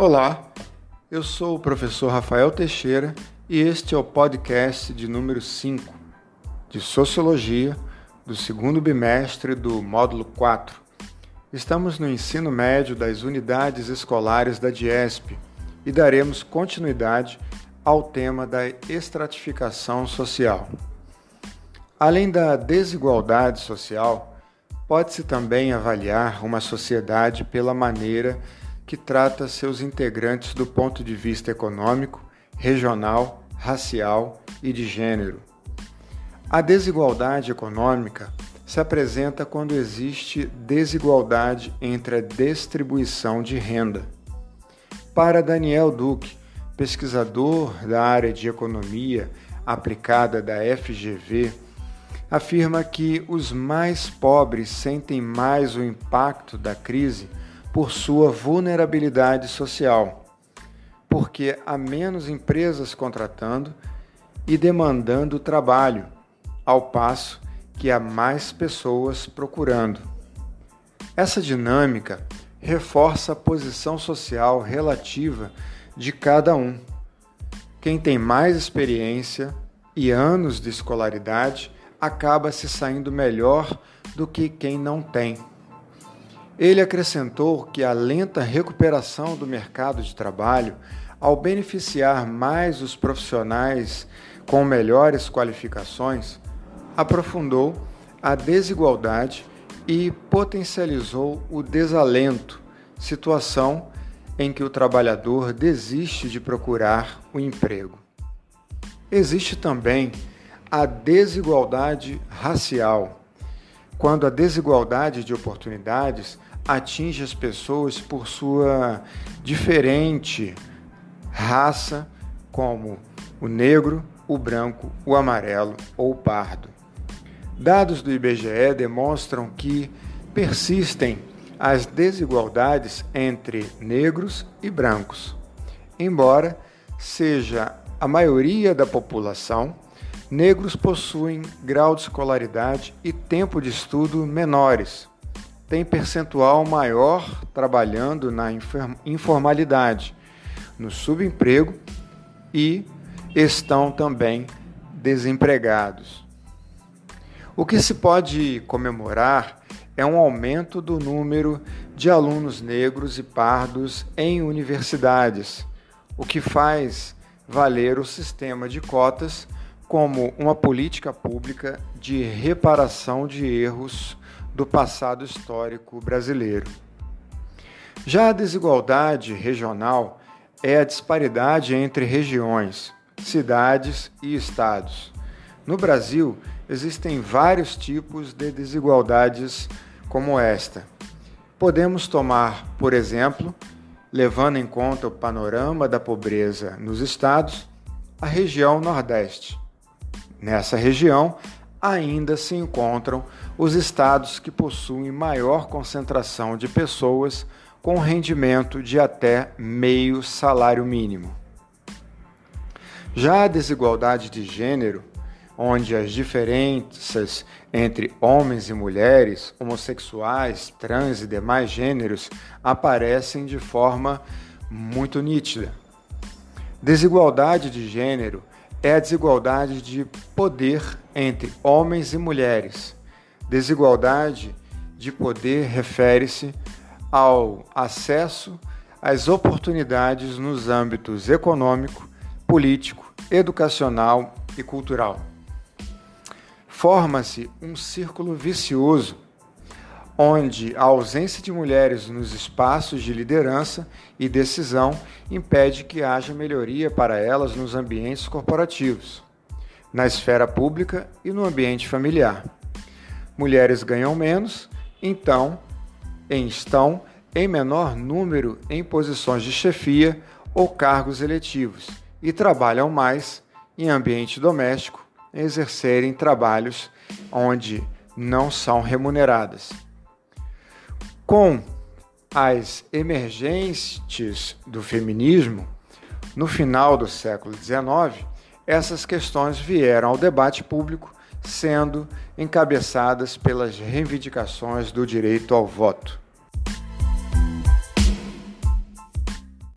Olá, eu sou o professor Rafael Teixeira e este é o podcast de número 5 de Sociologia do segundo bimestre do módulo 4. Estamos no ensino médio das unidades escolares da DIESP e daremos continuidade ao tema da estratificação social. Além da desigualdade social, pode-se também avaliar uma sociedade pela maneira que trata seus integrantes do ponto de vista econômico, regional, racial e de gênero. A desigualdade econômica se apresenta quando existe desigualdade entre a distribuição de renda. Para Daniel Duque, pesquisador da área de economia aplicada da FGV, afirma que os mais pobres sentem mais o impacto da crise por sua vulnerabilidade social, porque há menos empresas contratando e demandando trabalho, ao passo que há mais pessoas procurando. Essa dinâmica reforça a posição social relativa de cada um. Quem tem mais experiência e anos de escolaridade acaba se saindo melhor do que quem não tem. Ele acrescentou que a lenta recuperação do mercado de trabalho, ao beneficiar mais os profissionais com melhores qualificações, aprofundou a desigualdade e potencializou o desalento, situação em que o trabalhador desiste de procurar o emprego. Existe também a desigualdade racial, quando a desigualdade de oportunidades atinge as pessoas por sua diferente raça, como o negro, o branco, o amarelo ou o pardo. Dados do IBGE demonstram que persistem as desigualdades entre negros e brancos. Embora seja a maioria da população, negros possuem grau de escolaridade e tempo de estudo menores tem percentual maior trabalhando na informalidade, no subemprego e estão também desempregados. O que se pode comemorar é um aumento do número de alunos negros e pardos em universidades, o que faz valer o sistema de cotas como uma política pública de reparação de erros do passado histórico brasileiro. Já a desigualdade regional é a disparidade entre regiões, cidades e estados. No Brasil, existem vários tipos de desigualdades como esta. Podemos tomar, por exemplo, levando em conta o panorama da pobreza nos estados, a região Nordeste. Nessa região, ainda se encontram os estados que possuem maior concentração de pessoas com rendimento de até meio salário mínimo. Já a desigualdade de gênero, onde as diferenças entre homens e mulheres, homossexuais, trans e demais gêneros aparecem de forma muito nítida. Desigualdade de gênero é a desigualdade de poder entre homens e mulheres. Desigualdade de poder refere-se ao acesso às oportunidades nos âmbitos econômico, político, educacional e cultural. Forma-se um círculo vicioso onde a ausência de mulheres nos espaços de liderança e decisão impede que haja melhoria para elas nos ambientes corporativos, na esfera pública e no ambiente familiar. Mulheres ganham menos, então estão em menor número em posições de chefia ou cargos eletivos e trabalham mais em ambiente doméstico, exercerem trabalhos onde não são remuneradas. Com as emergentes do feminismo, no final do século XIX, essas questões vieram ao debate público, sendo encabeçadas pelas reivindicações do direito ao voto.